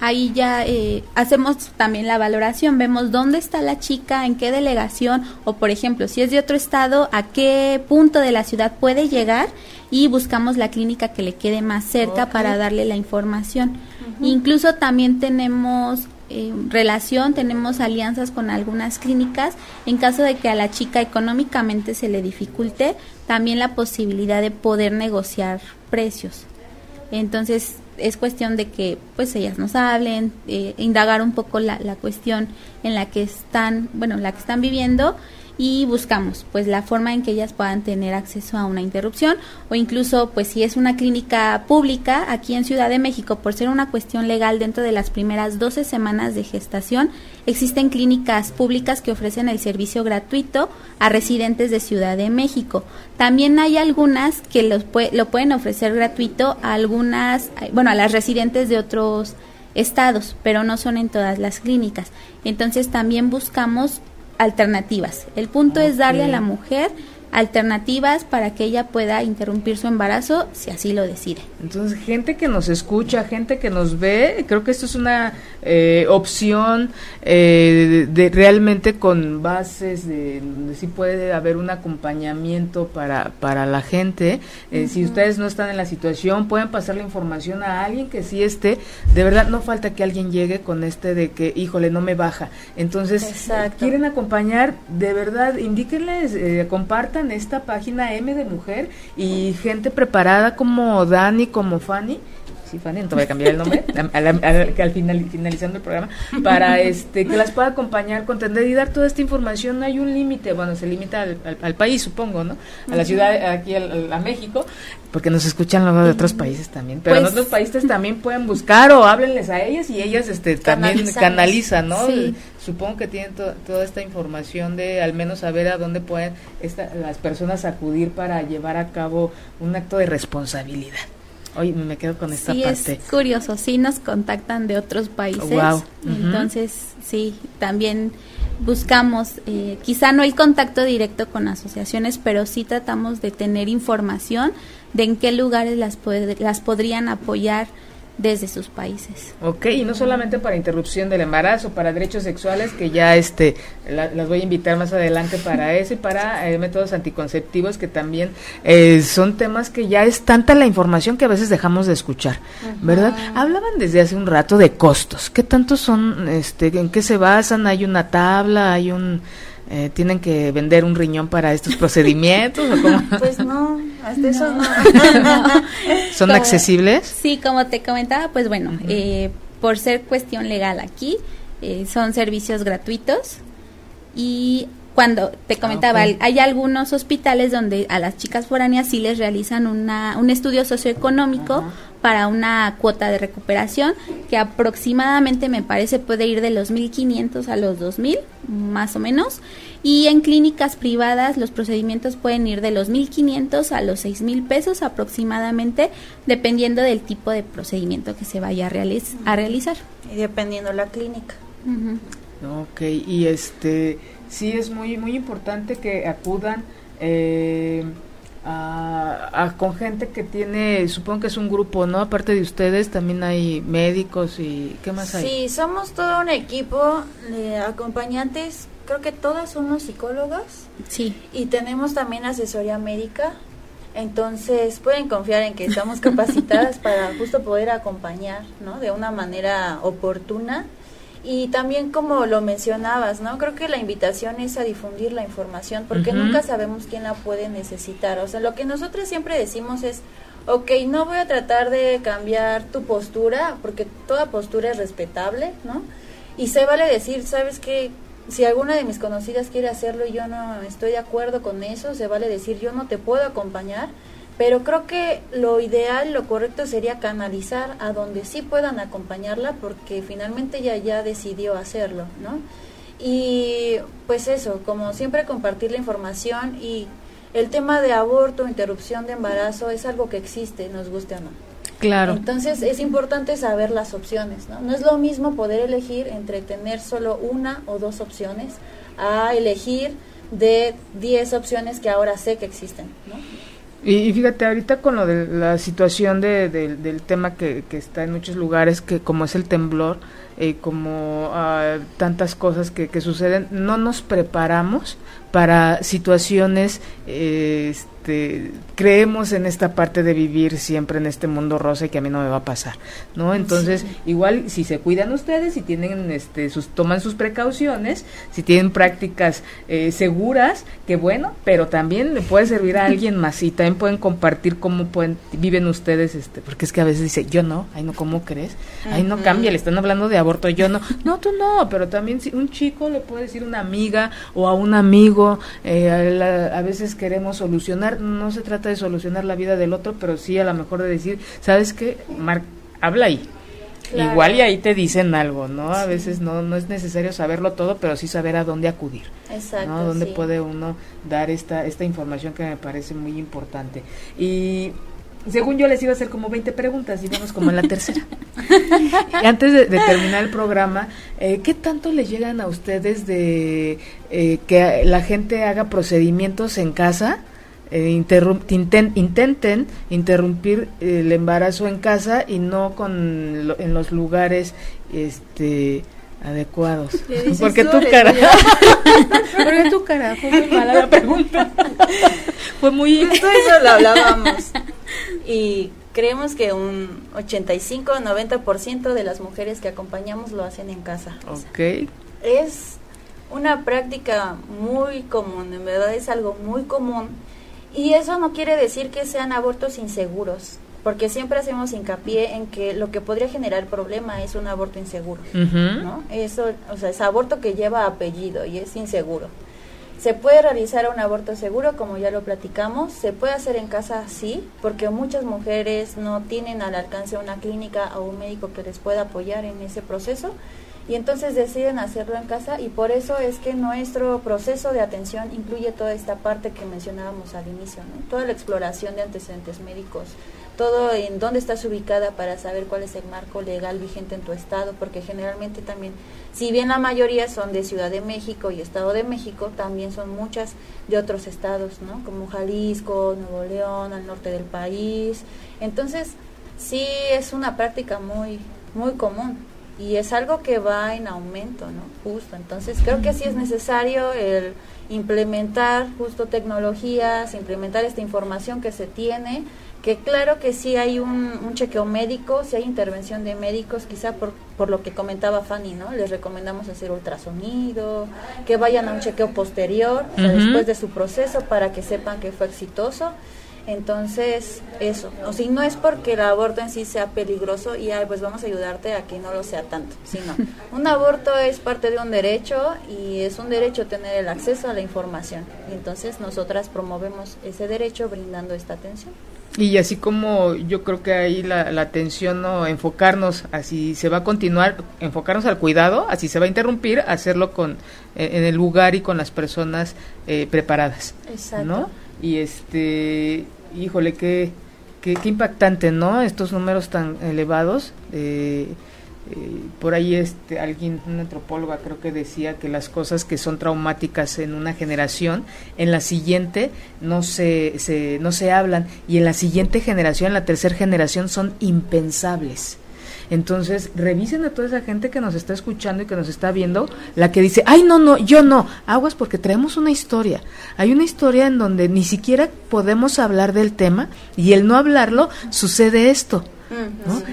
Ahí ya eh, hacemos también la valoración, vemos dónde está la chica, en qué delegación o por ejemplo, si es de otro estado, a qué punto de la ciudad puede llegar y buscamos la clínica que le quede más cerca para darle la información. Incluso también tenemos eh, relación, tenemos alianzas con algunas clínicas. En caso de que a la chica económicamente se le dificulte, también la posibilidad de poder negociar precios. Entonces es cuestión de que pues ellas nos hablen, eh, indagar un poco la, la cuestión en la que están, bueno, la que están viviendo y buscamos pues la forma en que ellas puedan tener acceso a una interrupción o incluso pues si es una clínica pública aquí en Ciudad de México por ser una cuestión legal dentro de las primeras 12 semanas de gestación existen clínicas públicas que ofrecen el servicio gratuito a residentes de Ciudad de México también hay algunas que los lo pueden ofrecer gratuito a algunas bueno a las residentes de otros estados, pero no son en todas las clínicas. Entonces también buscamos alternativas. El punto es darle a la mujer alternativas para que ella pueda interrumpir su embarazo si así lo decide. Entonces, gente que nos escucha, gente que nos ve, creo que esto es una eh, opción eh, de, realmente con bases de donde sí puede haber un acompañamiento para, para la gente. Eh, si ustedes no están en la situación, pueden pasar la información a alguien que sí esté. De verdad, no falta que alguien llegue con este de que, híjole, no me baja. Entonces, quieren acompañar, de verdad, indíquenles, compartan esta página M de mujer y gente preparada como Dani, como Fanny, sí, Fanny, entonces voy a cambiar el nombre, al, final, finalizando el programa, para este que las pueda acompañar, contender y dar toda esta información. No hay un límite, bueno, se limita al, país, supongo, ¿no? A la ciudad, aquí a México, porque nos escuchan los de otros países también, pero en pues otros países también pueden buscar o háblenles a ellas y ellas este también canalizan, ¿no? Supongo que tienen toda esta información de al menos saber a dónde pueden las personas acudir para llevar a cabo un acto de responsabilidad. Hoy me quedo con esta sí, parte. Es curioso, sí nos contactan de otros países. Entonces, sí, también buscamos, eh, quizá no el contacto directo con asociaciones, pero sí tratamos de tener información de en qué lugares las, las podrían apoyar desde sus países. Ok, y no solamente para interrupción del embarazo, para derechos sexuales, que ya este las voy a invitar más adelante para eso, y para eh, métodos anticonceptivos, que también eh, son temas que ya es tanta la información que a veces dejamos de escuchar, ¿verdad? Hablaban desde hace un rato de costos. ¿Qué tanto son, este, en qué se basan? ¿Hay una tabla? ¿Hay un eh, tienen que vender un riñón para estos procedimientos o cómo? Pues no, hasta eso no. ¿Son accesibles? Sí, como te comentaba, pues bueno, eh, por ser cuestión legal aquí, eh, son servicios gratuitos y cuando te comentaba, ah, hay algunos hospitales donde a las chicas foráneas sí les realizan una, un estudio socioeconómico para una cuota de recuperación que aproximadamente me parece puede ir de los 1.500 a los 2.000, más o menos. Y en clínicas privadas los procedimientos pueden ir de los 1.500 a los 6.000 pesos aproximadamente, dependiendo del tipo de procedimiento que se vaya a, realizar. Y dependiendo la clínica. Ok, y este sí es muy, muy importante que acudan eh, a, con gente que tiene, supongo que es un grupo, ¿no? Aparte de ustedes, también hay médicos y ¿qué más hay? Sí, somos todo un equipo de acompañantes, creo que todas somos psicólogas. Sí. Y tenemos también asesoría médica. Entonces pueden confiar en que estamos capacitadas para justo poder acompañar, ¿no? De una manera oportuna y también como lo mencionabas, ¿no? Creo que la invitación es a difundir la información porque nunca sabemos quién la puede necesitar. O sea, lo que nosotros siempre decimos es, ok, no voy a tratar de cambiar tu postura porque toda postura es respetable, ¿no? Y se vale decir, ¿sabes qué? Si alguna de mis conocidas quiere hacerlo y yo no estoy de acuerdo con eso, se vale decir, yo no te puedo acompañar pero creo que lo ideal, lo correcto sería canalizar a donde sí puedan acompañarla porque finalmente ella ya decidió hacerlo, ¿no? Y pues eso, como siempre compartir la información y el tema de aborto, interrupción de embarazo es algo que existe, nos guste o no. Claro. Entonces es importante saber las opciones, ¿no? No es lo mismo poder elegir entre tener solo una o dos opciones a elegir de 10 opciones que ahora sé que existen, ¿no? Y, fíjate, ahorita con lo de la situación de, del tema que, que, está en muchos lugares, que como es el temblor, eh, como ah, tantas cosas que, que, suceden, no nos preparamos para situaciones eh, este, creemos en esta parte de vivir siempre en este mundo rosa y que a mí no me va a pasar, ¿no? Entonces, igual si se cuidan ustedes, si tienen este sus toman sus precauciones, si tienen prácticas eh, seguras, que bueno, pero también le puede servir a alguien más y también pueden compartir cómo pueden viven ustedes este, porque es que a veces dice, "Yo no, ay no, ¿cómo crees? Ay no cambia, le están hablando de aborto, yo no." No, tú no, pero también si un chico le puede decir a una amiga o a un amigo, eh, a, a veces queremos solucionar no se trata de solucionar la vida del otro, pero sí a lo mejor de decir, ¿sabes qué? Mar habla ahí. Igual y ahí te dicen algo, ¿no? A veces no, no es necesario saberlo todo, pero sí saber a dónde acudir. Exacto. ¿no? Dónde puede uno dar esta, esta información que me parece muy importante. Y según yo les iba a hacer como 20 preguntas y vamos como en la tercera. y antes de, terminar el programa, eh, ¿qué tanto les llegan a ustedes de eh, que la gente haga procedimientos en casa? eh, intenten interrumpir el embarazo en casa y no con en los lugares este adecuados. Porque tu cara. Porque tu cara fue muy mala la pregunta. fue muy Esto eso lo hablábamos. Y creemos que un 85 90% de las mujeres que acompañamos lo hacen en casa. Ok. es una práctica muy común, en verdad es algo muy común y eso no quiere decir que sean abortos inseguros, porque siempre hacemos hincapié en que lo que podría generar problema es un aborto inseguro, ¿no? Eso, o sea, es aborto que lleva apellido y es inseguro. Se puede realizar un aborto seguro, como ya lo platicamos. Se puede hacer en casa, sí, porque muchas mujeres no tienen al alcance una clínica o un médico que les pueda apoyar en ese proceso y entonces deciden hacerlo en casa y por eso es que nuestro proceso de atención incluye toda esta parte que mencionábamos al inicio, ¿no? toda la exploración de antecedentes médicos, todo en dónde estás ubicada para saber cuál es el marco legal vigente en tu estado, porque generalmente también, si bien la mayoría son de Ciudad de México y Estado de México, también son muchas de otros estados, ¿no? como Jalisco, Nuevo León, al norte del país. Entonces, sí es una práctica muy, muy común y es algo que va en aumento, ¿no? Justo, entonces creo que sí es necesario el implementar justo tecnologías, implementar esta información que se tiene, que claro que sí hay un, chequeo médico, si hay intervención de médicos, quizá por, por lo que comentaba Fanny, ¿no? Les recomendamos hacer ultrasonido, que vayan a un chequeo posterior, después de su proceso, para que sepan que fue exitoso entonces, eso. O si no es porque el aborto en sí sea peligroso y ay, pues vamos a ayudarte a que no lo sea tanto. Sino, un aborto es parte de un derecho y es un derecho tener el acceso a la información. Y entonces nosotras promovemos ese derecho brindando esta atención. Y así como yo creo que ahí la, atención, ¿no? enfocarnos, así se va a continuar, enfocarnos al cuidado, así se va a interrumpir, hacerlo con eh, en el lugar y con las personas eh, preparadas. Exacto. ¿no? y este, híjole, qué, qué, impactante, ¿no? Estos números tan elevados. Eh, eh, por ahí este alguien una antropóloga creo que decía que las cosas que son traumáticas en una generación en la siguiente no se, se no se hablan y en la siguiente generación en la tercera generación son impensables entonces, revisen a toda esa gente que nos está escuchando y que nos está viendo, la que dice, ay, no, no, yo no, aguas porque traemos una historia. Hay una historia en donde ni siquiera podemos hablar del tema y el no hablarlo sucede esto.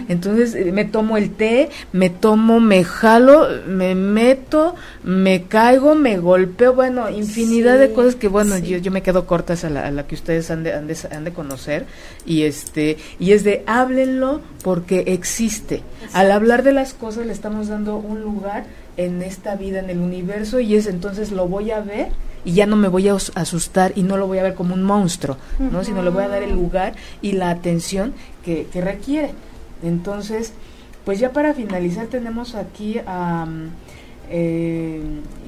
Entonces eh, me tomo el té, me tomo, me jalo, me meto, me caigo, me golpeo, bueno, infinidad de cosas que bueno, yo, yo me quedo cortas a la, que ustedes han de, han, de, conocer y este y es de háblenlo porque existe. Al hablar de las cosas le estamos dando un lugar en esta vida, en el universo y es entonces lo voy a ver y ya no me voy a asustar y no lo voy a ver como un monstruo, ¿no? Sino le voy a dar el lugar y la atención que, requiere. Entonces, pues ya para finalizar tenemos aquí a eh,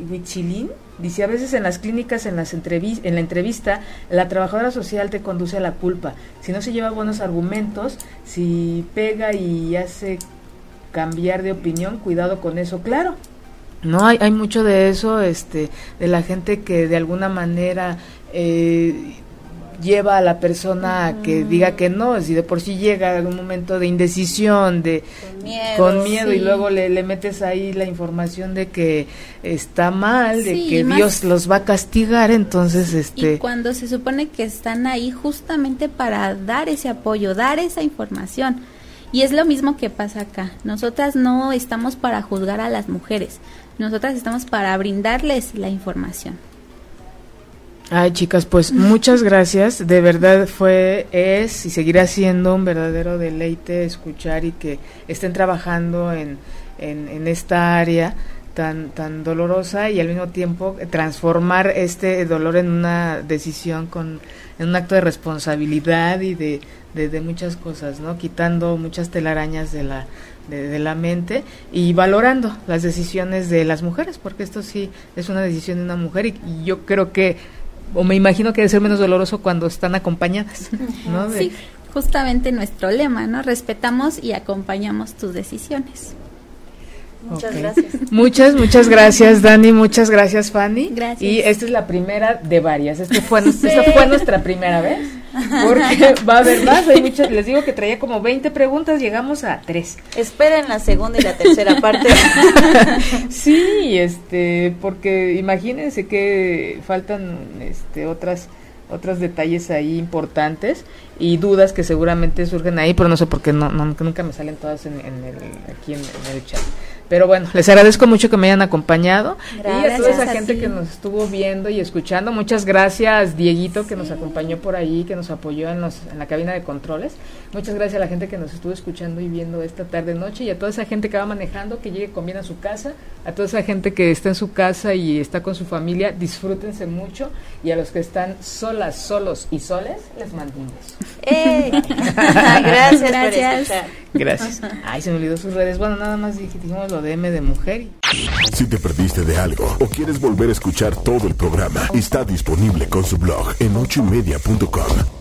Huichilín. Dice, a veces en las clínicas, en, las en la entrevista, la trabajadora social te conduce a la culpa. Si no se lleva buenos argumentos, si pega y hace cambiar de opinión, cuidado con eso. Claro, no hay, hay mucho de eso, este, de la gente que de alguna manera eh, lleva a la persona a que diga que no, si de por sí llega a un momento de indecisión, de con miedo, y luego le, le, metes ahí la información de que está mal, de que Dios los va a castigar, entonces este y cuando se supone que están ahí justamente para dar ese apoyo, dar esa información. Y es lo mismo que pasa acá. Nosotras no estamos para juzgar a las mujeres. Nosotras estamos para brindarles la información. Ay, chicas, pues muchas gracias. De verdad fue, es y seguirá siendo un verdadero deleite escuchar y que estén trabajando en, en, esta área tan, tan dolorosa y al mismo tiempo transformar este dolor en una decisión con en un acto de responsabilidad y de, de muchas cosas, ¿no? Quitando muchas telarañas de la de, la mente y valorando las decisiones de las mujeres, porque esto sí es una decisión de una mujer y, yo creo que, o me imagino que debe ser menos doloroso cuando están acompañadas, ¿no? sí, justamente nuestro lema, ¿no? Respetamos y acompañamos tus decisiones. Muchas gracias. Muchas, muchas gracias, Dani. Muchas gracias, Fanny. Gracias. Y esta es la primera de varias. Esta fue, esta fue nuestra primera vez. Porque va a haber más. Hay muchas, les digo que traía como 20 preguntas, llegamos a 3. Esperen la segunda y la tercera parte. sí, este, porque imagínense que faltan este, otras otros detalles ahí importantes y dudas que seguramente surgen ahí, pero no sé por qué no, nunca me salen todas en, el, aquí en el chat. Pero bueno, les agradezco mucho que me hayan acompañado y a toda esa gente que nos estuvo viendo y escuchando. Muchas gracias, Dieguito, que nos acompañó por ahí, que nos apoyó en, los, en la cabina de controles. Muchas gracias a la gente que nos estuvo escuchando y viendo esta tarde noche y a toda esa gente que va manejando, que llegue con bien a su casa, a toda esa gente que está en su casa y está con su familia, disfrútense mucho y a los que están solas, solos y soles, les mando un beso. ¡Eh! gracias, gracias. Gracias. Ay, se me olvidó sus redes. Bueno, nada más dijimos lo de M de mujer. Si te perdiste de algo o quieres volver a escuchar todo el programa, está disponible con su blog en ochoymedia.com.